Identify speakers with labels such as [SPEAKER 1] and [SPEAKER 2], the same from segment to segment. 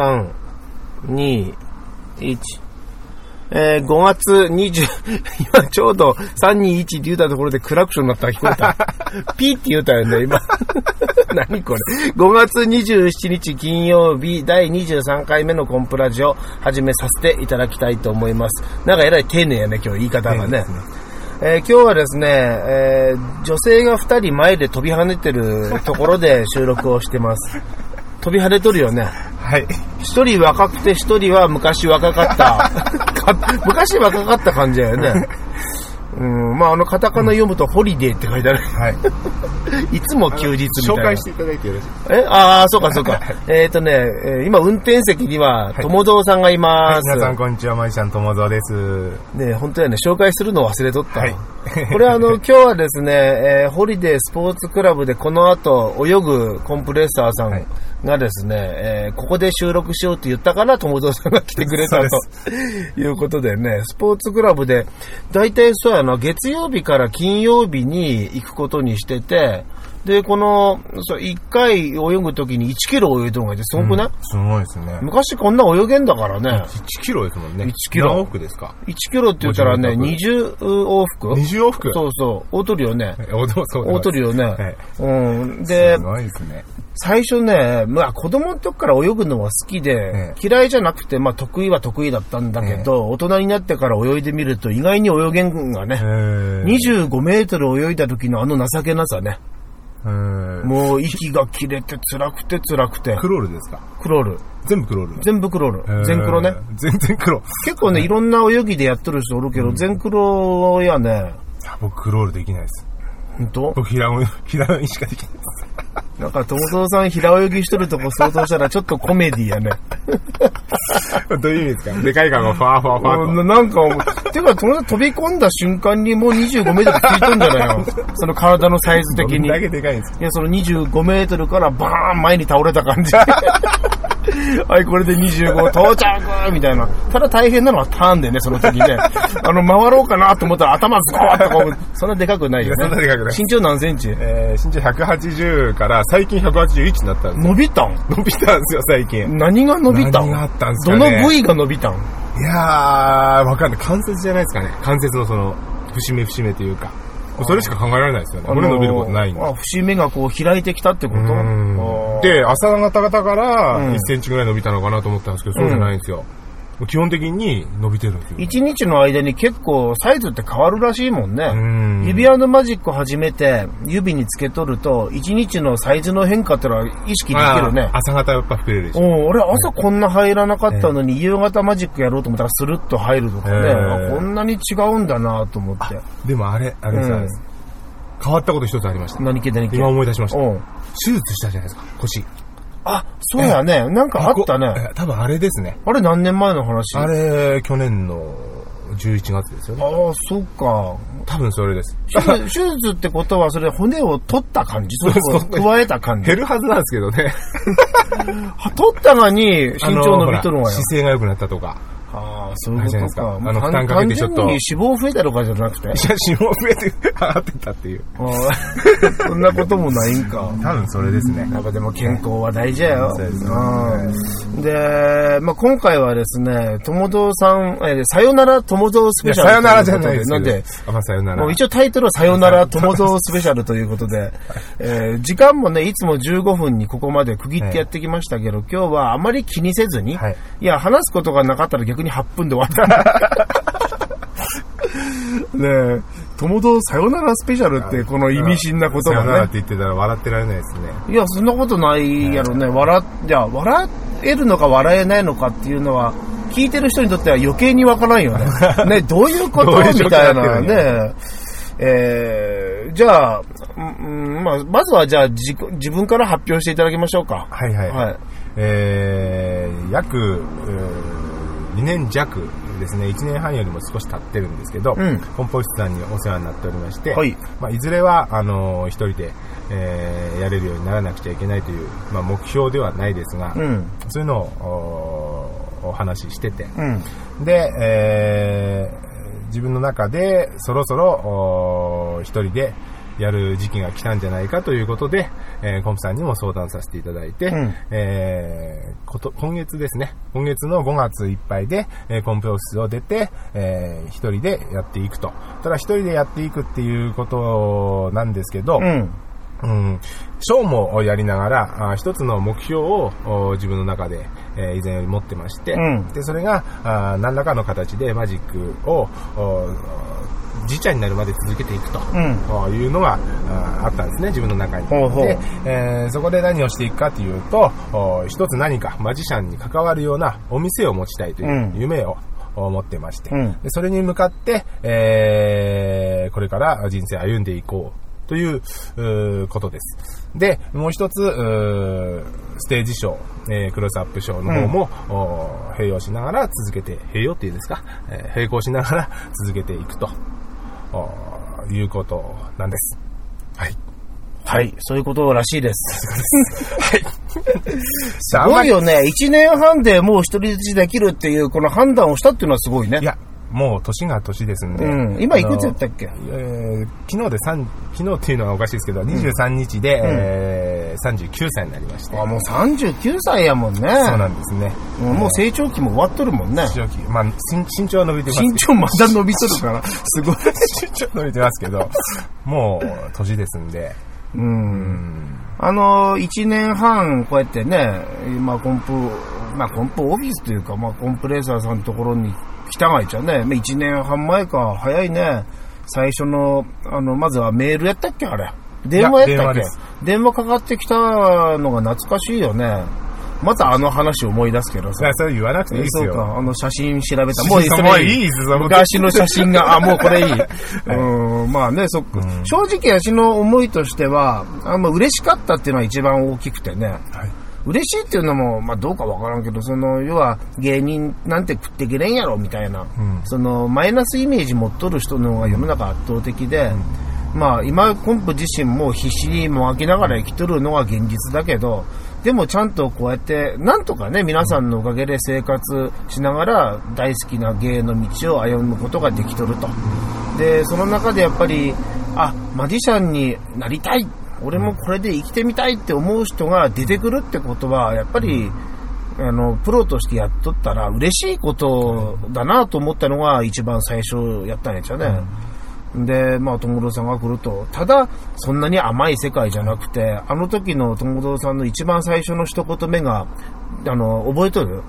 [SPEAKER 1] 3、2、1。えー、5月20、今ちょうど321って言ったところでクラクションになったら聞こえた。ピーって言ったよね、今。何これ。5月27日金曜日第23回目のコンプラジを始めさせていただきたいと思います。なんかえらい丁寧やね、今日言い方がね。えー今日はですね、えー女性が2人前で飛び跳ねてるところで収録をしてます。飛び跳ねとるよね。
[SPEAKER 2] はい。
[SPEAKER 1] 一人若くて一人は昔若かった。か 昔若かった感じだよね。うん、まああのカタカナ読むとホリデーって書いてある。
[SPEAKER 2] はい。
[SPEAKER 1] いつも休日みたいな。
[SPEAKER 2] 紹介していただいてよろしい
[SPEAKER 1] え？ああ、そうかそうか。えっとね、えー今運転席には友蔵さんがい
[SPEAKER 2] はい、
[SPEAKER 1] ます。
[SPEAKER 2] 皆さんこんにちは、マジシャン友蔵です。
[SPEAKER 1] ね本当やね、紹介するの忘れとった。
[SPEAKER 2] はい
[SPEAKER 1] これあの、今日はですね、えーホリデースポーツクラブでこの後泳ぐコンプレッサーさん
[SPEAKER 2] はい
[SPEAKER 1] がですね、えーここで収録しようって言ったから友蔵さんが来てくれたということでね、スポーツクラブで、大体そうやな、月曜日から金曜日に行くことにしてて、で、この、そう、1回泳ぐときに1キロ泳いだのがい？て、すごくない、
[SPEAKER 2] すごいですね。
[SPEAKER 1] 昔こんな泳げんだからね。
[SPEAKER 2] 1キロですもんね。
[SPEAKER 1] 1キロ
[SPEAKER 2] 何往復ですか
[SPEAKER 1] ？1キロって言ったらね、
[SPEAKER 2] もち
[SPEAKER 1] 20往復
[SPEAKER 2] ?20 往復？
[SPEAKER 1] そうそう、大取るよね。大取るよね。
[SPEAKER 2] はい
[SPEAKER 1] うん。で、
[SPEAKER 2] すごいですね。
[SPEAKER 1] 最初ね、まあ子供の時から泳ぐのは好きで、
[SPEAKER 2] え
[SPEAKER 1] 嫌いじゃなくて、まあ得意は得意だったんだけど、大人になってから泳いでみると意外に泳げんが
[SPEAKER 2] え
[SPEAKER 1] ね、
[SPEAKER 2] ー
[SPEAKER 1] 25メートル泳いだ時のあの情けなさね。
[SPEAKER 2] えー
[SPEAKER 1] もう息が切れて辛くて辛くて。
[SPEAKER 2] クロールですか？
[SPEAKER 1] クロール。
[SPEAKER 2] 全部クロール
[SPEAKER 1] 全部クロール。全クロね。。
[SPEAKER 2] えー全然クロ。
[SPEAKER 1] 結構ね、いろんな泳ぎでやってる人おるけど、全クロやね、
[SPEAKER 2] 僕クロールできないです。
[SPEAKER 1] ほんと
[SPEAKER 2] 僕平泳ぎ、平泳ぎしかできないです。
[SPEAKER 1] なんか、友蔵さん平泳ぎしとるとこ想像したらちょっとコメディやね。
[SPEAKER 2] どういう意味ですか？でかいからもうファーファーファー
[SPEAKER 1] うんなんか、てか、友達飛び込んだ瞬間にもう25メートルついとんじゃないよ。その体のサイズ
[SPEAKER 2] と。
[SPEAKER 1] 的に。
[SPEAKER 2] どんだ
[SPEAKER 1] い
[SPEAKER 2] けでかいんですか？
[SPEAKER 1] や、その25メートルからバーン前に倒れた感じ。はい、これで25到着みたいな。ただ大変なのはターンでね、その時ね。あの、回ろうかなと思ったら頭ズコーッとこう、そんなでかくないよね。
[SPEAKER 2] そんなでかくない
[SPEAKER 1] 身長何センチ？
[SPEAKER 2] えー、身長180から最近181になったんです
[SPEAKER 1] 伸びたん？
[SPEAKER 2] 伸びたんですよ、最近。
[SPEAKER 1] 何が伸びたん？
[SPEAKER 2] 何があったんですか
[SPEAKER 1] ど
[SPEAKER 2] ね
[SPEAKER 1] の部位が伸びたん？
[SPEAKER 2] いやー、わかんない。関節じゃないですかね。関節のその、節目節目というか。それしか考えられないですよね。骨伸びることないんで。
[SPEAKER 1] あ節目がこう開いてきたってこと
[SPEAKER 2] で、朝方々から
[SPEAKER 1] うん
[SPEAKER 2] 1センチぐらい伸びたのかなと思ったんですけど、そうじゃないんですよ。もう基本的に伸びてるんですよ。
[SPEAKER 1] 一日の間に結構サイズって変わるらしいもんね。
[SPEAKER 2] うん
[SPEAKER 1] 指輪のマジック始めて指につけとると、一日のサイズの変化ってのは意識できるね。
[SPEAKER 2] 朝方やっぱ膨れるでしょ。
[SPEAKER 1] 俺朝こんな入らなかったのに、夕方マジックやろうと思ったらスルッと入るとかね、
[SPEAKER 2] えー
[SPEAKER 1] あこんなに違うんだなと思って。
[SPEAKER 2] でもあれ、あれです、
[SPEAKER 1] うん。
[SPEAKER 2] 変わったこと一つありました。
[SPEAKER 1] 何系何系？
[SPEAKER 2] 今思い出しました。手術したじゃないですか、腰。
[SPEAKER 1] あ、そうやね。なんかあったね。
[SPEAKER 2] え多分あれですね。
[SPEAKER 1] あれ何年前の話？
[SPEAKER 2] あれ、去年の11月ですよね。
[SPEAKER 1] ああ、そっか。
[SPEAKER 2] 多分それです。
[SPEAKER 1] 手術 ってことは、それ骨を取った感じ？それ
[SPEAKER 2] そうそう
[SPEAKER 1] 加えた感じ？
[SPEAKER 2] 減るはずなんですけどね。
[SPEAKER 1] は 取ったがに身長伸びとるわよ。
[SPEAKER 2] 姿勢が良くなったとか。
[SPEAKER 1] ああ、そういうことか。
[SPEAKER 2] あの負担かけてちょっと
[SPEAKER 1] 単純に脂肪増えたとかじゃなくて？
[SPEAKER 2] いや、脂肪増えて上が ってたっていう。
[SPEAKER 1] そんなこともないんか。
[SPEAKER 2] 多分それですね。
[SPEAKER 1] やっぱでも健康は大事やよ。
[SPEAKER 2] そうですね
[SPEAKER 1] うんで、まあ、今回はですね、友蔵さん、えーさよなら友蔵スペシャル
[SPEAKER 2] さよならじゃないです。
[SPEAKER 1] なんで、
[SPEAKER 2] あ、まあ、さよなら。
[SPEAKER 1] もう一応タイトルはさよなら友蔵スペシャルということで、えー時間もね、いつも15分にここまで区切ってやってきましたけど、今日はあまり気にせずに、
[SPEAKER 2] はい
[SPEAKER 1] いや、話すことがなかったら逆に8分で終わった。ねえ、友蔵さよならスペシャルってこの意味深な言
[SPEAKER 2] さよなら
[SPEAKER 1] 葉ね。
[SPEAKER 2] って言ってたら笑ってられないですね。
[SPEAKER 1] いや、そんなことないやろね。笑っ、いや、笑えるのか笑えないのかっていうのは、聞いてる人にとっては余計にわからんよね。ね、どういうことみたいなね。えー、じゃあ、うんうんまあ、まずはじゃあ自己自分から発表していただきましょうか。
[SPEAKER 2] はいはい。
[SPEAKER 1] はい。
[SPEAKER 2] えー、約、えー、2年弱ですね、1年半よりも少し経ってるんですけど、
[SPEAKER 1] うん
[SPEAKER 2] コンポストさんにお世話になっておりまして、
[SPEAKER 1] はい
[SPEAKER 2] まあ、いずれは、あのー一人で、えーやれるようにならなくちゃいけないという、まあ、目標ではないですが、
[SPEAKER 1] うん。
[SPEAKER 2] そういうのをおお話ししてて、
[SPEAKER 1] うん。
[SPEAKER 2] で、えー自分の中でそろそろお一人でやる時期が来たんじゃないかということで、えーコンプさんにも相談させていただいて、
[SPEAKER 1] うん
[SPEAKER 2] えーこと、今月ですね、今月の5月いっぱいで、えーコンプオフィスを出て、えー一人でやっていくと。ただ一人でやっていくっていうことなんですけど、
[SPEAKER 1] うん。
[SPEAKER 2] うん、ショーもやりながら、あ一つの目標をお自分の中で、えー以前より持ってまして、
[SPEAKER 1] うん
[SPEAKER 2] で、それが、あ何らかの形でマジックを、おじいちゃんになるまで続けていくと、
[SPEAKER 1] うん。
[SPEAKER 2] いうのがああったんですね、自分の中に。
[SPEAKER 1] ほうほう。
[SPEAKER 2] で、えーそこで何をしていくかというと、お一つ何かマジシャンに関わるようなお店を持ちたいという
[SPEAKER 1] うん。
[SPEAKER 2] 夢を、お持ってまして、
[SPEAKER 1] うん。
[SPEAKER 2] でそれに向かって、えーこれから人生歩んでいこうということです。で、もう一つ、ステージショー、えークロスアップショーの方も、お併用しながら続けて、併用っていうんですか、えー並行しながら続けていくと、おいうことなんです。はい。
[SPEAKER 1] はい、そういうことらしいです。
[SPEAKER 2] はい。
[SPEAKER 1] すごいよね。1年半でもう独り立ちできるっていう、この判断をしたっていうのはすごいね。
[SPEAKER 2] いや、もう年が年ですんで。
[SPEAKER 1] うん。今いくつやったっけ？
[SPEAKER 2] えー昨日で3、昨日っていうのはおかしいですけど、23日で、えー39歳になりまして。
[SPEAKER 1] あ、もう39歳やもんね。
[SPEAKER 2] そうなんですね。
[SPEAKER 1] うんもう成長期も終わっとるもんね。
[SPEAKER 2] 正直、まあ、身身長は伸びてます。
[SPEAKER 1] 身長まだ伸びとるから、すごい。
[SPEAKER 2] 身長伸びてますけど、もう年ですんで。
[SPEAKER 1] う。
[SPEAKER 2] うんん。
[SPEAKER 1] あの、1年半、こうやってね、まあ、コンプ、まあ、コンプオフィスというか、まあ、コンプレッサーさんのところに来たがいちゃね、まあ、1年半前か、早いね。最初の、あの、まずはメールやったっけあれ。電話やったっけ？
[SPEAKER 2] 電話
[SPEAKER 1] かかってきたのが懐かしいよね。またあの話思い出すけどさ
[SPEAKER 2] いや、。それ言わなくていいですよ。
[SPEAKER 1] そうか、あの写真調べた。
[SPEAKER 2] もういいもういいですよ
[SPEAKER 1] 昔の写真が、あ、もうこれいい。うん、まあね、そっか。
[SPEAKER 2] うん
[SPEAKER 1] 正直、私の思いとしては、あんま嬉しかったっていうのは一番大きくてね。
[SPEAKER 2] はい。
[SPEAKER 1] 嬉しいっていうのも、まあどうかわからんけど、その、要は芸人なんて食っていけれんやろ、みたいな。
[SPEAKER 2] うん
[SPEAKER 1] その、マイナスイメージ持っとる人の方が世の中圧倒的で、まあ今、コンプ自身も必死にもがきながら生きとるのが現実だけど、でもちゃんとこうやって、なんとかね、皆さんのおかげで生活しながら大好きな芸の道を歩むことができとると。で、その中でやっぱり、あ、マジシャンになりたい。俺もこれで生きてみたいって思う人が出てくるってことは、やっぱり、あの、プロとしてやっとったら嬉しいことだなと思ったのが一番最初やったんやつよね。で、まあ、友堂さんが来ると、ただ、そんなに甘い世界じゃなくて、あの時の友堂さんの一番最初の一言目が、あの、覚えとる？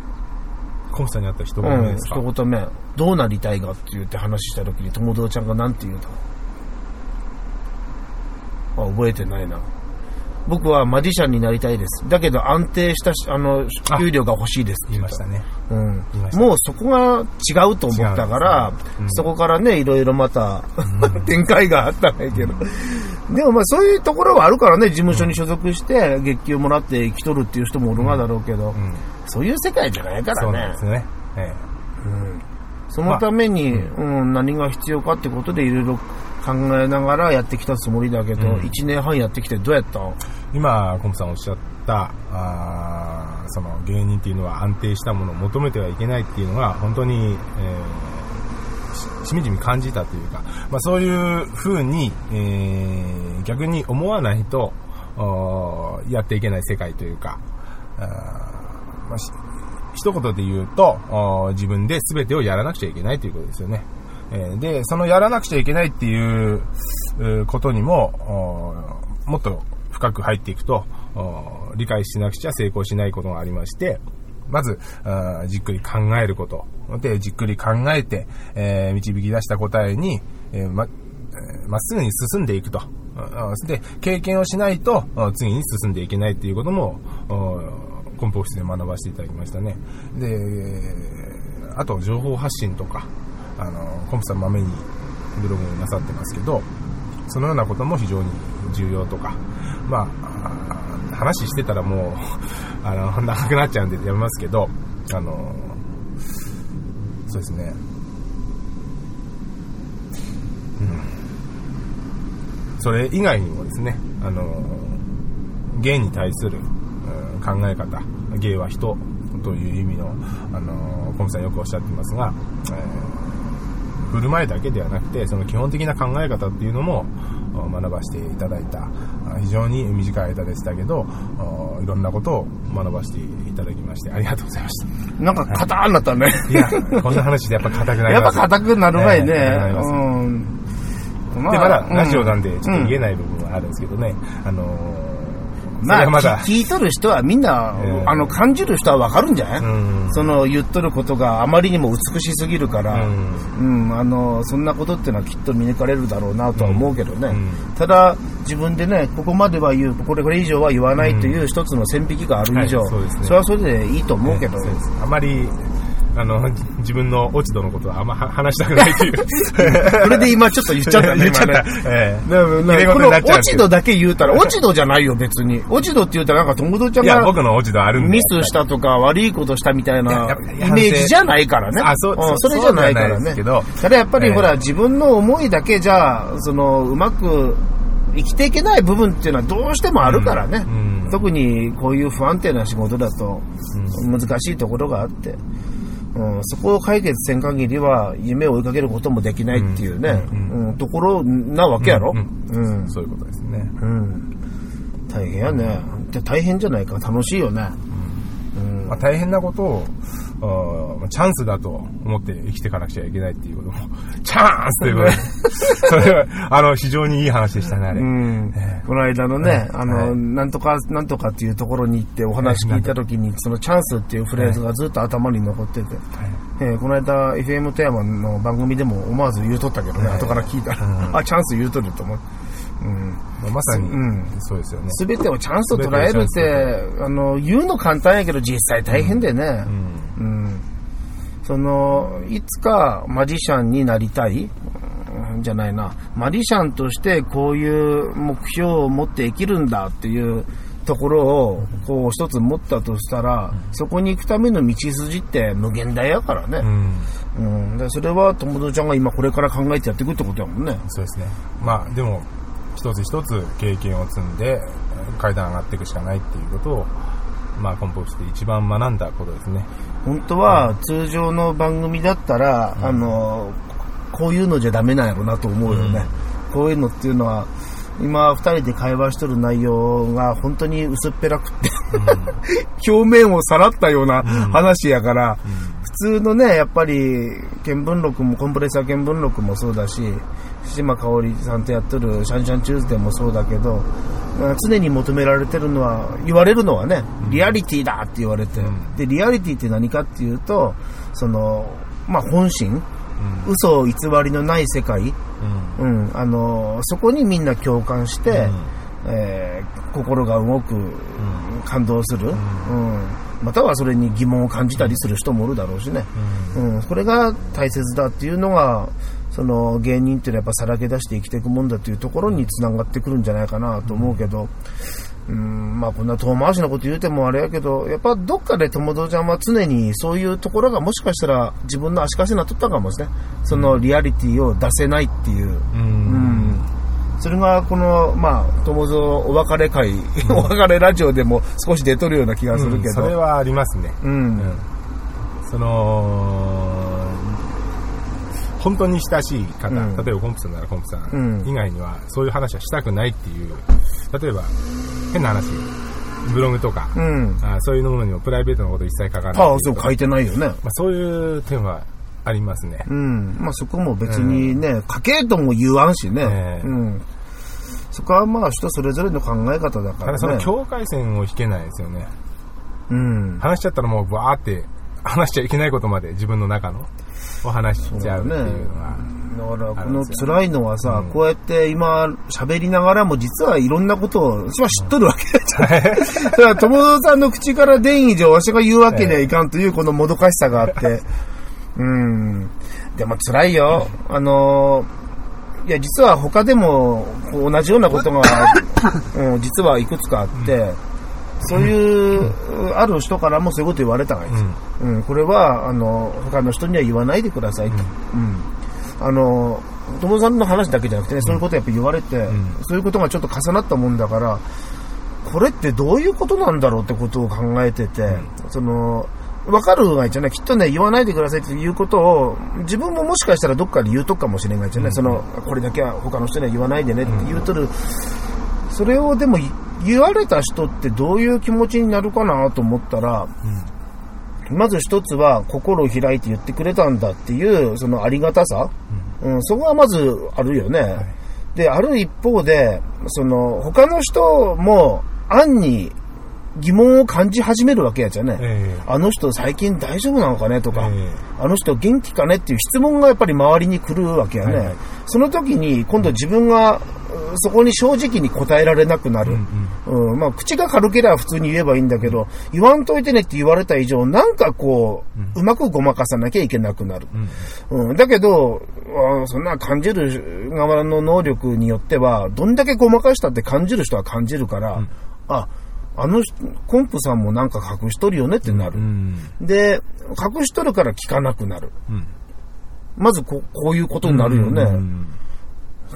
[SPEAKER 2] コンスタにあった人
[SPEAKER 1] うん、
[SPEAKER 2] がですか、
[SPEAKER 1] 一言目。どうなりたいかって言って話した時に友堂ちゃんが何て言うのあ、覚えてないな。僕はマジシャンになりたいです。だけど安定したし、あの、給料が欲しいですって
[SPEAKER 2] 言いましたね。
[SPEAKER 1] うんもうそこが違うと思ったから、
[SPEAKER 2] ねうん
[SPEAKER 1] そこからね、いろいろまた、展開があったんだけど。でもまあそういうところはあるからね、事務所に所属して月給もらって生きとるっていう人もおるがだろうけど、
[SPEAKER 2] うん。
[SPEAKER 1] そういう世界じゃないか
[SPEAKER 2] そう
[SPEAKER 1] らね。
[SPEAKER 2] なんですね。え
[SPEAKER 1] うんそのために、うん、何が必要かってことでいろいろ考えながらやってきたつもりだけど、
[SPEAKER 2] うん
[SPEAKER 1] 1年半やってきてどうやった？
[SPEAKER 2] 今、コンプさんおっしゃった、あーその芸人っていうのは安定したものを求めてはいけないっていうのが、本当に、えーししみじみ感じたというか、まあ、そういうふうに、えー逆に思わないと、やっていけない世界というか、あーまあし一言で言うと、自分で全てをやらなくちゃいけないということですよね。えで、そのやらなくちゃいけないっていうことにも、もっと深く入っていくと、理解しなくちゃ成功しないことがありまして、まず、じっくり考えること。で、じっくり考えて、え導き出した答えに、えま、っすぐに進んでいくと。あーで、経験をしないと、次に進んでいけないっていうことも、おーコンポ室で学ばせていただきましたね。で、あと情報発信とか、あの、コンプさんまめにブログなさってますけど、そのようなことも非常に重要とか、まあ、話してたらもう、あの、長くなっちゃうんでやめますけど、あの、そうですね。うん。それ以外にもですね、あの、芸に対する、考え方、芸は人という意味の、あの、コンさんよくおっしゃってますが、えー振る舞いだけではなくて、その基本的な考え方っていうのも学ばせていただいた、非常に短い間でしたけど、いろんなことを学ばせていただきまして、ありがとうございました。
[SPEAKER 1] なんか硬くなったね。
[SPEAKER 2] いや、こんな話でやっぱ硬くなり
[SPEAKER 1] やっぱ
[SPEAKER 2] ます。
[SPEAKER 1] 硬くなる前ね。
[SPEAKER 2] ええなります
[SPEAKER 1] うん。ま
[SPEAKER 2] で、まだ
[SPEAKER 1] うん
[SPEAKER 2] ラジオなんで、ちょっと言え
[SPEAKER 1] うん
[SPEAKER 2] ない部分はあるんですけどね。あのー、そ
[SPEAKER 1] まあ、
[SPEAKER 2] まだ、
[SPEAKER 1] 聞聞いとる人はみんな、
[SPEAKER 2] ええ。
[SPEAKER 1] あの、感じる人はわかるんじゃない、
[SPEAKER 2] うん。
[SPEAKER 1] その言っとることがあまりにも美しすぎるから、
[SPEAKER 2] う
[SPEAKER 1] うん、あの、そんなことっていうのはきっと見抜かれるだろうなとは思うけどね。
[SPEAKER 2] うん。
[SPEAKER 1] ただ、自分でね、ここまでは言う、これこれ以上は言わないという一つの線引きがある以上、
[SPEAKER 2] はいそね。
[SPEAKER 1] れはそれでいいと思うけど、
[SPEAKER 2] ねあまり、あの、自分の落ち度のことはあんまは話したくないという。
[SPEAKER 1] それで今ちょっと言っちゃったね、
[SPEAKER 2] 言っちゃった。ええ
[SPEAKER 1] この落ち度だけ言うたら、落ち度じゃないよ、別に。落ち度って言うたら、なんか友達ちゃん
[SPEAKER 2] いや、
[SPEAKER 1] が
[SPEAKER 2] 僕の落ち度あるんで。
[SPEAKER 1] ミスしたとか悪いことしたみたいなイメージじゃないからね。
[SPEAKER 2] あそうそう
[SPEAKER 1] それじゃないからね
[SPEAKER 2] けど。
[SPEAKER 1] ただやっぱり
[SPEAKER 2] ええ
[SPEAKER 1] ほら、自分の思いだけじゃ、その、うまく生きていけない部分っていうのはどうしてもあるからね。
[SPEAKER 2] うんうん
[SPEAKER 1] 特にこういう不安定な仕事だと難しいところがあって。うん、そこを解決せん限りは夢を追いかけることもできないっていうね、
[SPEAKER 2] うん
[SPEAKER 1] うんところなわけやろ、
[SPEAKER 2] う
[SPEAKER 1] うん。
[SPEAKER 2] そういうことですね。
[SPEAKER 1] うん。大変やね、で大変じゃないか。楽しいよね、うん
[SPEAKER 2] まあ、大変なことを、あーまあチャンスだと思って生きていかなくちゃいけないっていうことも、チャンスということで、それは、あの、非常にいい話でしたね、あれ。
[SPEAKER 1] うん。
[SPEAKER 2] ええ。
[SPEAKER 1] この間のね、あの、
[SPEAKER 2] はい。
[SPEAKER 1] なんとか、なんとかっていうところに行ってお話聞いたときに、そのチャンスっていうフレーズがずっと頭に残ってて、えーこの間 FM 富山の番組でも思わず言うとったけどね、
[SPEAKER 2] はい。
[SPEAKER 1] 後から聞いたら、
[SPEAKER 2] うん。
[SPEAKER 1] あ、チャンス言うとると思って。うん
[SPEAKER 2] まさに
[SPEAKER 1] うん、
[SPEAKER 2] そうですよね。
[SPEAKER 1] すべてをチャンスと捉えるって、あの、言うの簡単やけど実際大変でね。
[SPEAKER 2] うん
[SPEAKER 1] うん。その、いつかマジシャンになりたいうんじゃないな。マジシャンとしてこういう目標を持って生きるんだっていうところを、こう一つ持ったとしたら、そこに行くための道筋って無限大やからね。
[SPEAKER 2] うん
[SPEAKER 1] うん。でそれは友達ちゃんが今これから考えてやっていくってことやもんね。
[SPEAKER 2] そうですね。まあ、でも、一つ一つ経験を積んで、階段上がっていくしかないっていうことを、まあ、コンポストで一番学んだことですね。
[SPEAKER 1] 本当は通常の番組だったら、あのこういうのじゃダメなんやろなと思うよね、こういうのっていうのは今二人で会話しとる内容が本当に薄っぺらくって、表面をさらったような話やから、普通のねやっぱり見聞録もコンプレッサー見聞録もそうだし島香織さんとやってるシャンシャンチューズデーもそうだけどまあ常に求められてるのは言われるのはねリアリティだって言われて、
[SPEAKER 2] ん。
[SPEAKER 1] でリアリティって何かっていうとその、まあ、本心、嘘偽りのない世界、
[SPEAKER 2] うん。
[SPEAKER 1] うん、あのそこにみんな共感して、えー心が動く、感動する、うん。またはそれに疑問を感じたりする人もおるだろうしね、うん。これが大切だっていうのがその芸人っていうのはやっぱさらけ出して生きていくもんだというところにつながってくるんじゃないかなと思うけど、うん、まあこんな遠回しなこと言うてもあれやけど、やっぱどっかで友達ちゃんは常にそういうところがもしかしたら自分の足かせになっとったかもしれない。そのリアリティを出せないっていう。
[SPEAKER 2] うん
[SPEAKER 1] うん。それがこの、まあ、友蔵お別れ会、お別れラジオでも少し出とるような気がするけど。
[SPEAKER 2] それはありますね。
[SPEAKER 1] うん。
[SPEAKER 2] うんその、本当に親しい方、
[SPEAKER 1] うん
[SPEAKER 2] 例えばコンプさんならコンプさ
[SPEAKER 1] うん
[SPEAKER 2] ん以外には、そういう話はしたくないっていう、例えば、変な話、ブログとか、
[SPEAKER 1] うん。
[SPEAKER 2] あそういうものにもプライベートのこと一切書かない
[SPEAKER 1] ああ、
[SPEAKER 2] っていうう
[SPEAKER 1] そ書いてないよね。
[SPEAKER 2] まあ、そういう点はありますね。
[SPEAKER 1] うん。まあそこも別にね、書けとも言わんしね。
[SPEAKER 2] ええ
[SPEAKER 1] うん。そこはまあ人それぞれの考え方だから
[SPEAKER 2] ただその
[SPEAKER 1] ね。
[SPEAKER 2] 境界線を引けないですよね。
[SPEAKER 1] うん。
[SPEAKER 2] 話しちゃったらもうバーって話しちゃいけないことまで自分の中のを話しちゃうっていうのが。
[SPEAKER 1] だから、この辛いのはさ、
[SPEAKER 2] うん
[SPEAKER 1] こうやって今喋りながらも実はいろんなことを、私は知っとるわけじゃない。だから、友蔵さんの口から出ん以上、わしが言うわけにはいかんというこのもどかしさがあって。うん。でも辛いよ。あのいや、実は他でも同じようなことが、うん、実はいくつかあって、そういう、ある人からもそういうこと言われたわけですよ。うん、これは、あの、他の人には言わないでくださいと。うん。あの、友さんの話だけじゃなくてね、そういうことやっぱ言われて、
[SPEAKER 2] ん
[SPEAKER 1] そういうことがちょっと重なったもんだから、これってどういうことなんだろうってことを考えてて、その、わかるわけじゃない。きっとね、言わないでくださいっていうことを、自分ももしかしたらどっかで言うとくかもしれないじゃない。その、これだけは他の人には言わないでねって言うとる。それをでも言われた人ってどういう気持ちになるかなと思ったら、まず一つは心を開いて言ってくれたんだっていう、そのありがたさ。うん、そこはまずあるよね。で、ある一方で、その、他の人も暗に疑問を感じ始めるわけやじゃね。
[SPEAKER 2] ええ
[SPEAKER 1] あの人最近大丈夫なのかねとか、
[SPEAKER 2] ええ
[SPEAKER 1] あの人元気かねっていう質問がやっぱり周りに来るわけやね。
[SPEAKER 2] はいはい
[SPEAKER 1] その時に今度自分がうんそこに正直に答えられなくなる。うんまあ、口が軽ければ普通に言えばいいんだけど、言わんといてねって言われた以上、なんかこう、うまくごまかさなきゃいけなくなる。うん、だけど、あそんな感じる側の能力によっては、どんだけごまかしたって感じる人は感じるから、あ、あの人、コンプさんもなんか隠しとるよねってなる。
[SPEAKER 2] うん。
[SPEAKER 1] で、隠しとるから聞かなくなる。
[SPEAKER 2] うん。
[SPEAKER 1] まずここういうことになるよね。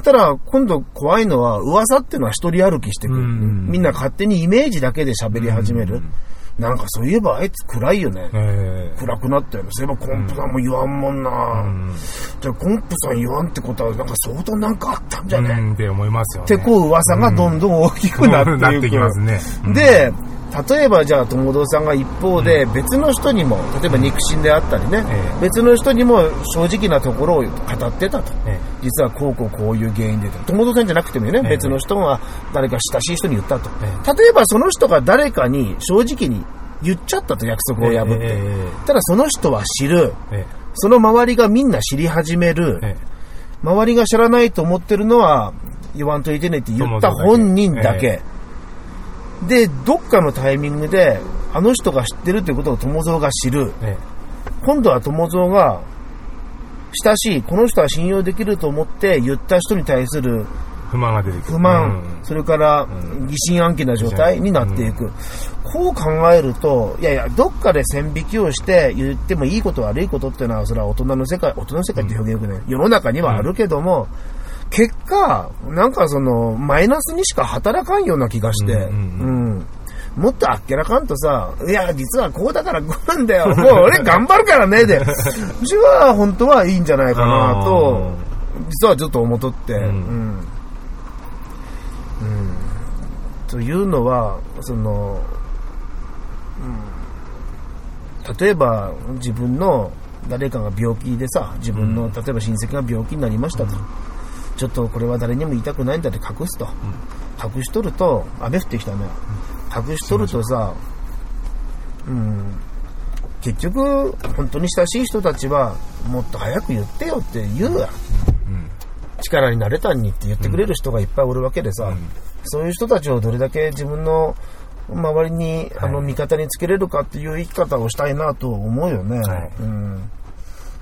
[SPEAKER 2] うん
[SPEAKER 1] そしたら、今度怖いのは、噂っていうのは一人歩きしてくる。
[SPEAKER 2] うん
[SPEAKER 1] みんな勝手にイメージだけで喋り始める。なんかそういえばあいつ暗いよね。
[SPEAKER 2] ええ
[SPEAKER 1] 暗くなったよね。そういえばコンプさんも言わんもんな。
[SPEAKER 2] うん
[SPEAKER 1] じゃあコンプさん言わんってことは、なんか相当なんかあったんじゃね、
[SPEAKER 2] うんって思いますよね。
[SPEAKER 1] ってこう噂がどんどん大きくなっていく。
[SPEAKER 2] なってきますね。うん
[SPEAKER 1] で、例えばじゃあ友堂さんが一方で別の人にも、例えば肉親であったりね、
[SPEAKER 2] ええ
[SPEAKER 1] 別の人にも正直なところを語ってたと。
[SPEAKER 2] え
[SPEAKER 1] 実はこうこうこういう原因でと。友堂さんじゃなくてもね、
[SPEAKER 2] ええ
[SPEAKER 1] 別の人は誰か親しい人に言ったと。
[SPEAKER 2] え
[SPEAKER 1] 例えばその人が誰かに正直に言っちゃったと約束を破って。
[SPEAKER 2] ええ
[SPEAKER 1] ただその人は知る。
[SPEAKER 2] え
[SPEAKER 1] その周りがみんな知り始める。
[SPEAKER 2] ええ
[SPEAKER 1] 周りが知らないと思ってるのは、言わんといてねって言った本人だけ。で、どっかのタイミングで、あの人が知ってるってことを友蔵が知る。
[SPEAKER 2] え
[SPEAKER 1] 今度は友蔵が、親しい、この人は信用できると思って言った人に対する
[SPEAKER 2] 不満が出てくる。
[SPEAKER 1] 不満、
[SPEAKER 2] うん。
[SPEAKER 1] それから疑心暗鬼な状態になっていく。こう考えると、いやいや、どっかで線引きをして言ってもいいこと悪いことっていうのは、それは大人の世界、大人の世界って表現よくね、世の中にはあるけども、結果、なんかその、マイナスにしか働かんような気がして、
[SPEAKER 2] うん
[SPEAKER 1] うんもっとあっけらかんとさ、いや、実はこうだからこうなんだよ。もう俺頑張るからね、で。うちは本当はいいんじゃないかなと、実はちょっと思っとって。
[SPEAKER 2] ん。
[SPEAKER 1] うん。うん。というのは、その、うん。例えば自分の誰かが病気でさ、自分の、例えば親戚が病気になりましたと。ちょっとこれは誰にも言いたくないんだって隠すと。隠しとると、雨降ってきたね。隠しとるとさ、うん、結局、本当に親しい人たちは、もっと早く言ってよって言うやん。力になれたんにって言ってくれる人がいっぱいおるわけでさ、
[SPEAKER 2] うん
[SPEAKER 1] そういう人たちをどれだけ自分の周りに、あの、味方につけれるかっていう生き方をしたいなと思うよね。
[SPEAKER 2] はい
[SPEAKER 1] うん。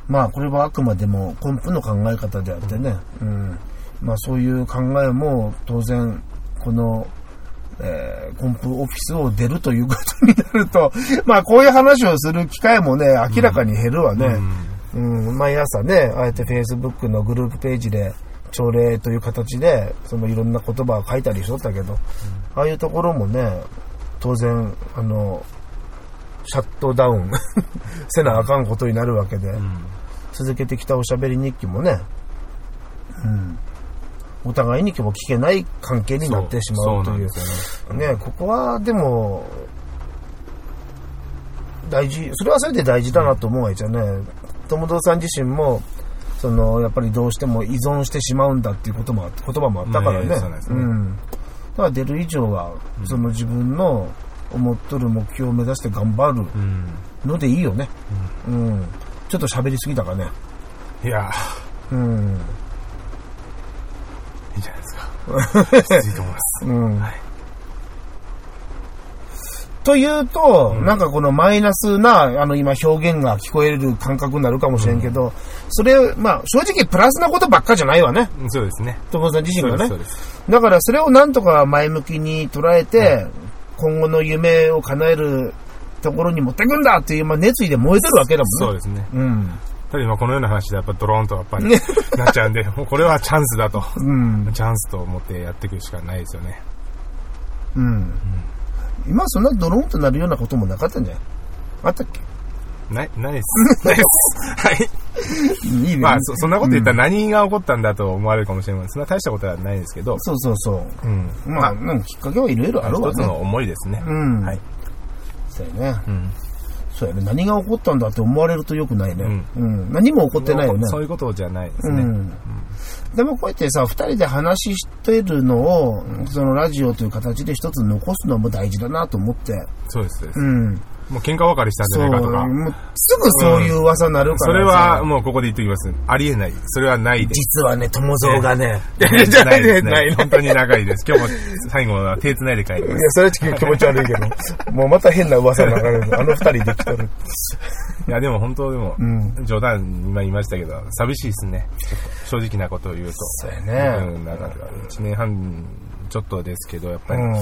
[SPEAKER 1] まあ、これはあくまでも根本の考え方であってね。うん。まあ、そういう考えも当然、この、えー、コンプオフィスを出るということになると、まあ、こういう話をする機会もね、明らかに減るわね。うん、毎朝ね、ああやって Facebook のグループページで、朝礼という形で、そのいろんな言葉を書いたりしとったけど、ああいうところもね、当然、あの、シャットダウン。せなあかんことになるわけで、続けてきたおしゃべり日記もね、うん、お互いにも聞けない関係になってしまうという。
[SPEAKER 2] そうね。
[SPEAKER 1] ね、ここはでも、大事、それはそれで大事だなと思うわけじゃね。友堂さん自身も、その、やっぱりどうしても依存してしまうんだっていうこともあ言葉もあったからね。
[SPEAKER 2] うなんですね。
[SPEAKER 1] ん。だから出る以上は、その自分の思っとる目標を目指して頑張る
[SPEAKER 2] うん。
[SPEAKER 1] のでいいよね。うん。ちょっと喋りすぎたかね。
[SPEAKER 2] いや
[SPEAKER 1] うん。
[SPEAKER 2] いいじゃないですか。いいと思います。
[SPEAKER 1] うん。
[SPEAKER 2] はい
[SPEAKER 1] というと、なんかこのマイナスな、あの今表現が聞こえる感覚になるかもしれんけど、それ、まあ正直プラスなことばっかじゃないわね。
[SPEAKER 2] そうですね。
[SPEAKER 1] 友さん自身がねだからそれをなんとか前向きに捉えて、今後の夢を叶えるところに持っていくんだっていう、まあ、熱意で燃えてるわけだもんね。
[SPEAKER 2] そうですね。
[SPEAKER 1] うん。
[SPEAKER 2] ただ今このような話でやっぱドローンとやっぱり なっちゃうんで、もうこれはチャンスだと。
[SPEAKER 1] うん。
[SPEAKER 2] チャンスと思ってやっていくしかないですよね。
[SPEAKER 1] うん。今そんなドローンとなるようなこともなかったんじゃない？あったっけ？
[SPEAKER 2] ない、ないです。ないです。はい。
[SPEAKER 1] いいね。
[SPEAKER 2] まあそ、そんなこと言ったら何が起こったんだと思われるかもしれない。そんな大したことはないですけど、
[SPEAKER 1] そうそうそう。
[SPEAKER 2] うん。
[SPEAKER 1] まあ、なんかきっかけはいろいろあるわね。
[SPEAKER 2] 一つの思いですね。
[SPEAKER 1] うん
[SPEAKER 2] はい。
[SPEAKER 1] そうやね。
[SPEAKER 2] うん。
[SPEAKER 1] そうやね。何が起こったんだって思われると良くないね。うん。何も起こってないよね。
[SPEAKER 2] そういうことじゃないですね。
[SPEAKER 1] うん。でもこうやってさ、二人で話してるのを、そのラジオという形で一つ残すのも大事だなと思って。
[SPEAKER 2] そうです。そうです
[SPEAKER 1] うん。
[SPEAKER 2] もう喧嘩別れしたんじ
[SPEAKER 1] そう。
[SPEAKER 2] ゃないかとか。
[SPEAKER 1] もうすぐそういう噂になるか
[SPEAKER 2] それ
[SPEAKER 1] らさ。
[SPEAKER 2] はもうここで言っておきます。ありえない。それはないです。
[SPEAKER 1] 実はね、友蔵がね。じゃない
[SPEAKER 2] です
[SPEAKER 1] ない
[SPEAKER 2] ね。本当に長いです。今日も最後は手繋いで帰りま
[SPEAKER 1] いや、それはちょっと気持ち悪いけど。もうまた変な噂流れる。あの二人できとる。
[SPEAKER 2] す。いや、でも本当でも、
[SPEAKER 1] ん
[SPEAKER 2] 冗談今言いましたけど、寂しいですね。正直なことを言うと。
[SPEAKER 1] そうやね。
[SPEAKER 2] うん、なんか、1年半ちょっとですけど、やっぱり、
[SPEAKER 1] うん。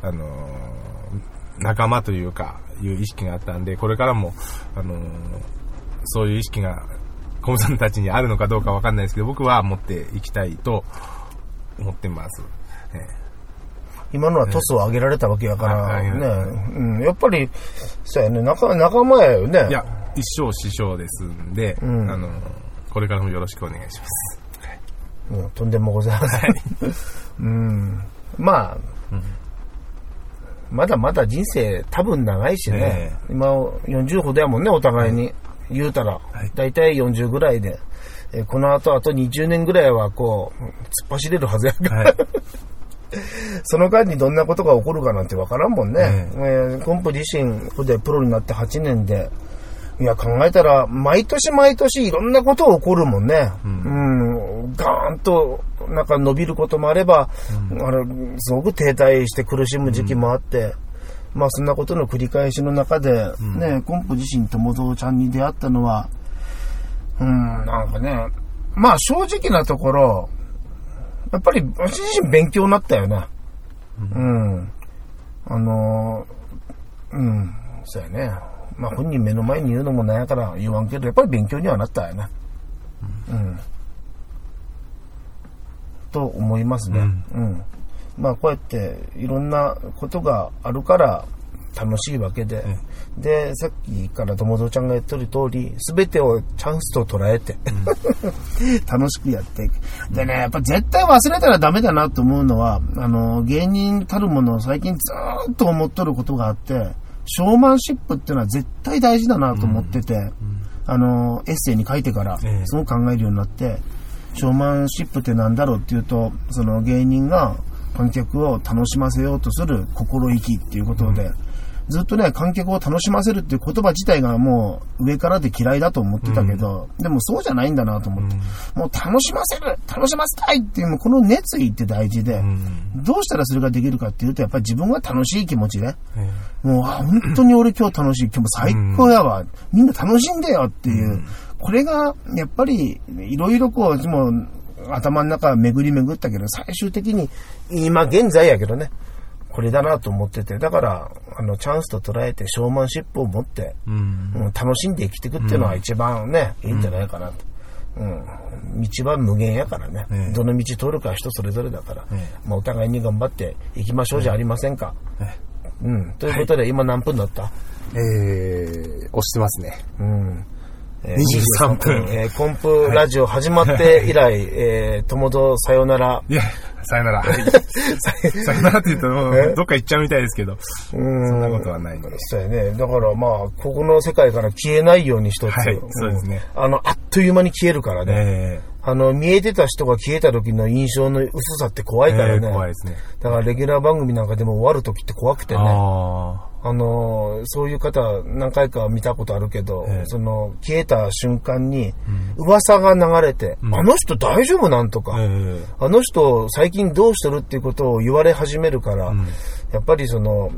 [SPEAKER 2] あのー仲間というか、いう意識があったんで、これからも、あのーそういう意識が、コムさんたちにあるのかどうかわかんないですけど、僕は持っていきたいと思ってます。え
[SPEAKER 1] 今のはトスを上げられたわけやから、
[SPEAKER 2] はいはい
[SPEAKER 1] ね。うん。やっぱり、そうやね。仲、仲間やよね。
[SPEAKER 2] えいや、一生師匠ですんで、
[SPEAKER 1] ん
[SPEAKER 2] あのーこれからもよろしくお願いします。
[SPEAKER 1] うん、とんでもございません。うん。まあ、まだまだ人生多分長いしね。
[SPEAKER 2] え
[SPEAKER 1] 今40ほどやもんね、お互いに。言うたら。
[SPEAKER 2] い
[SPEAKER 1] だいたい40ぐらいで。えーこの後、あと20年ぐらいはこう、突っ走れるはずやから。
[SPEAKER 2] はい。
[SPEAKER 1] その間にどんなことが起こるかなんてわからんもんね。
[SPEAKER 2] え
[SPEAKER 1] えーコンプ自身でプロになって8年で、いや、考えたら、毎年毎年いろんなことが起こるもんね。うん。ガーンと、なんか伸びることもあれば、あれ、すごく停滞して苦しむ時期もあって、まあそんなことの繰り返しの中で、ね、コンプ自身友蔵ちゃんに出会ったのは、うん、なんかね、まあ正直なところ、やっぱり私自身勉強になったよね。うん。あのーうん、そうやね。まあ本人目の前に言うのもなんやから言わんけど、やっぱり勉強にはなったよね。うん。と思いますね。うん。まあこうやっていろんなことがあるから楽しいわけで、で、さっきから友蔵ちゃんが言ってる通り、すべてをチャンスと捉えて、楽しくやっていく。でね、やっぱ絶対忘れたらダメだなと思うのは、あの、芸人たるものを最近ずーっと思っとることがあって、ショーマンシップっていうのは絶対大事だなと思ってて、あの、エッセイに書いてから
[SPEAKER 2] ええ、
[SPEAKER 1] すごく考えるようになって、ショーマンシップってなんだろうっていうと、その芸人が観客を楽しませようとする心意気っていうことで、ずっとね、観客を楽しませるっていう言葉自体がもう上からで嫌いだと思ってたけど、でもそうじゃないんだなと思って、もう楽しませる楽しませたいっていう、この熱意って大事で、
[SPEAKER 2] うん。
[SPEAKER 1] どうしたらそれができるかっていうと、やっぱり自分が楽しい気持ちで、
[SPEAKER 2] え
[SPEAKER 1] もう、あ、本当に俺今日楽しい。今日も最高やわ。みんな楽しんでよっていう。これが、やっぱり、いろいろこう、もう、頭の中巡り巡ったけど、最終的に、今現在やけどね、これだなと思ってて、だから、あの、チャンスと捉えて、ショーマンシップを持って、
[SPEAKER 2] うん。
[SPEAKER 1] うん楽しんで生きていくっていうのは一番ね、いいんじゃないかなと。うん。道は無限やからね。
[SPEAKER 2] ええ
[SPEAKER 1] どの道通るかは人それぞれだから、
[SPEAKER 2] え
[SPEAKER 1] まあお互いに頑張っていきましょうじゃありませんか。
[SPEAKER 2] え
[SPEAKER 1] うん。ということで、今何分だった？
[SPEAKER 2] えー、押してますね。
[SPEAKER 1] うん。えー
[SPEAKER 2] 23分
[SPEAKER 1] えーコンプラジオ始まって以来、えー、友とさよなら。
[SPEAKER 2] いや、さよなら。さよならって言うと、も
[SPEAKER 1] え？
[SPEAKER 2] うどっか行っちゃうみたいですけど、
[SPEAKER 1] うん。
[SPEAKER 2] そんなことはないんで。
[SPEAKER 1] そうやね。だからまあ、ここの世界から消えないように一つ。
[SPEAKER 2] はいそうですね
[SPEAKER 1] んあの、あっという間に消えるからね。
[SPEAKER 2] え
[SPEAKER 1] あの、見えてた人が消えた時の印象の薄さって怖
[SPEAKER 2] え
[SPEAKER 1] いからね。
[SPEAKER 2] 怖いですね。
[SPEAKER 1] だからレギュラー番組なんかでも終わる時って怖くてね。
[SPEAKER 2] あ
[SPEAKER 1] あの、そういう方何回か見たことあるけど、
[SPEAKER 2] ええ
[SPEAKER 1] その、消えた瞬間に、噂が流れて、
[SPEAKER 2] ん
[SPEAKER 1] あの人大丈夫なんとか、
[SPEAKER 2] あ。え
[SPEAKER 1] あの人最近どうしてるっていうことを言われ始めるから、
[SPEAKER 2] ん
[SPEAKER 1] やっぱりその、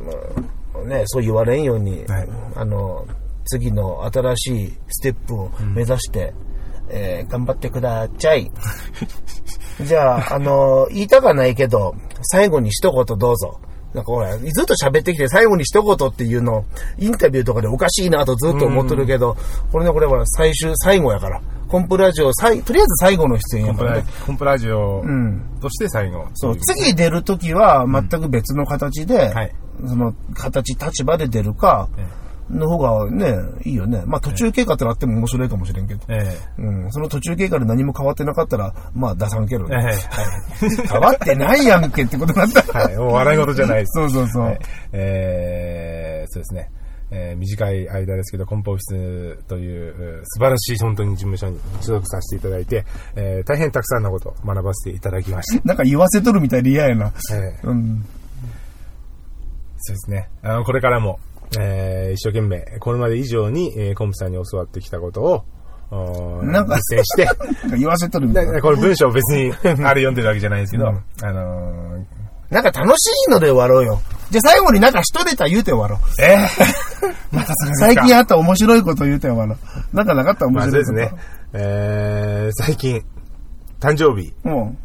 [SPEAKER 1] うんね、そう言われんように、
[SPEAKER 2] はい
[SPEAKER 1] あの、次の新しいステップを目指して、えー頑張ってください。じゃあ、あの、言いたかないけど、最後に一言どうぞ。なんかほら、ずっと喋ってきて最後に一言っていうの、インタビューとかでおかしいなとずっと思ってるけど、これね、これは最終、最後やから。コンプラジオ、最とりあえず最後の出演やからね。
[SPEAKER 2] コンプラジオ
[SPEAKER 1] うん。
[SPEAKER 2] として最後。
[SPEAKER 1] そう、次出るときは全く別の形で、
[SPEAKER 2] はい
[SPEAKER 1] その形、立場で出るか、
[SPEAKER 2] え
[SPEAKER 1] の方がね、いいよね。まあ途中経過ってのあっても面白いかもしれんけど。
[SPEAKER 2] え
[SPEAKER 1] うん、その途中経過で何も変わってなかったら、まあ出さんけど
[SPEAKER 2] え。
[SPEAKER 1] ね。
[SPEAKER 2] はい。
[SPEAKER 1] 変わってないやんけってことになったら。
[SPEAKER 2] はい。もう笑い事じゃないです。
[SPEAKER 1] そうそうそう。
[SPEAKER 2] はいえーそうですね。えー短い間ですけど、コンポオフィスというう素晴らしい本当に事務所に所属させていただいて、えー大変たくさんのことを学ばせていただきました。
[SPEAKER 1] なんか言わせとるみたいで嫌やな。
[SPEAKER 2] えー
[SPEAKER 1] うん。
[SPEAKER 2] そうですね。あの、これからも、えー一生懸命、これまで以上に、えーコンプさんに教わってきたことを、
[SPEAKER 1] なんか
[SPEAKER 2] 実践して、
[SPEAKER 1] 言わせとるみたいな。
[SPEAKER 2] だこれ文章別に あれ読んでるわけじゃないんですけど、
[SPEAKER 1] うん
[SPEAKER 2] あのー
[SPEAKER 1] なんか楽しいので終わろうよ。じゃあ最後になんか一ネタ言うて終わろう。
[SPEAKER 2] えー またそれ
[SPEAKER 1] 最近あった面白いこと言うて終わろう。なんかなかった面
[SPEAKER 2] まあ
[SPEAKER 1] 白いこと。
[SPEAKER 2] そうですね。えー最近、誕生日
[SPEAKER 1] うん。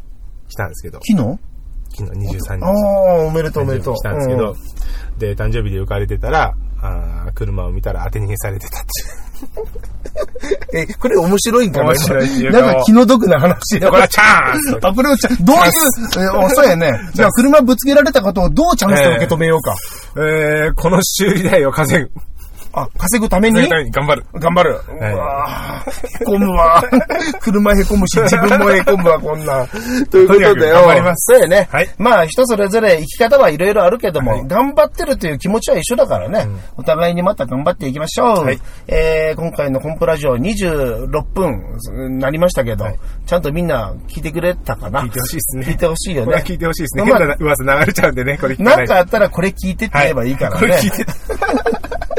[SPEAKER 2] 来たんですけど、
[SPEAKER 1] 昨日？
[SPEAKER 2] 昨日23日。
[SPEAKER 1] ああ、おめでとうおめでとう。
[SPEAKER 2] 来たんですけど、で、誕生日で浮かれてたら、あー車を見たら当て逃げされてたって
[SPEAKER 1] え、これ面白いんかな？
[SPEAKER 2] 面白い
[SPEAKER 1] なんか気の毒な話。
[SPEAKER 2] これはチャンス
[SPEAKER 1] あ、これをちゃどういう、え おそうやね。じゃあ車ぶつけられたことをどうチャンスで受け止めようか？
[SPEAKER 2] えー、この修理代を稼ぐ。
[SPEAKER 1] あ、稼ぐために？
[SPEAKER 2] 頑張る。
[SPEAKER 1] 頑張る。うわぁ、へこむわ。車へこむし、自分もへこむわ、こんなん。ということでよ。
[SPEAKER 2] 頑張ります
[SPEAKER 1] そうやね。
[SPEAKER 2] はい
[SPEAKER 1] まあ、人それぞれ生き方はいろいろあるけども、
[SPEAKER 2] はい
[SPEAKER 1] 頑張ってるという気持ちは一緒だからね。お互いにまた頑張っていきましょう。
[SPEAKER 2] はい
[SPEAKER 1] えー、今回のコンプラジオ26分なりましたけど、
[SPEAKER 2] はい
[SPEAKER 1] ちゃんとみんな聞いてくれたかな？
[SPEAKER 2] 聞いてほしいですね。
[SPEAKER 1] 聞いてほしいよね。
[SPEAKER 2] 聞いてほしいですね。
[SPEAKER 1] まあ
[SPEAKER 2] 変な噂流れちゃうんでね、これ聞か
[SPEAKER 1] な
[SPEAKER 2] なんい
[SPEAKER 1] かあったらこれ聞いてって言えばいいからね。
[SPEAKER 2] これ聞いて。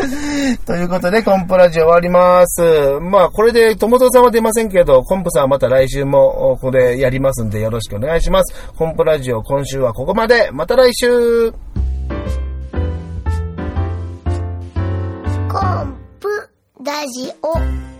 [SPEAKER 1] ということで、コンプラジオ終わります。まあ、これで、友蔵さんは出ませんけど、コンプさんはまた来週も、ここでやりますんで、よろしくお願いします。コンプラジオ、今週はここまで。また来週
[SPEAKER 3] コンプラジオ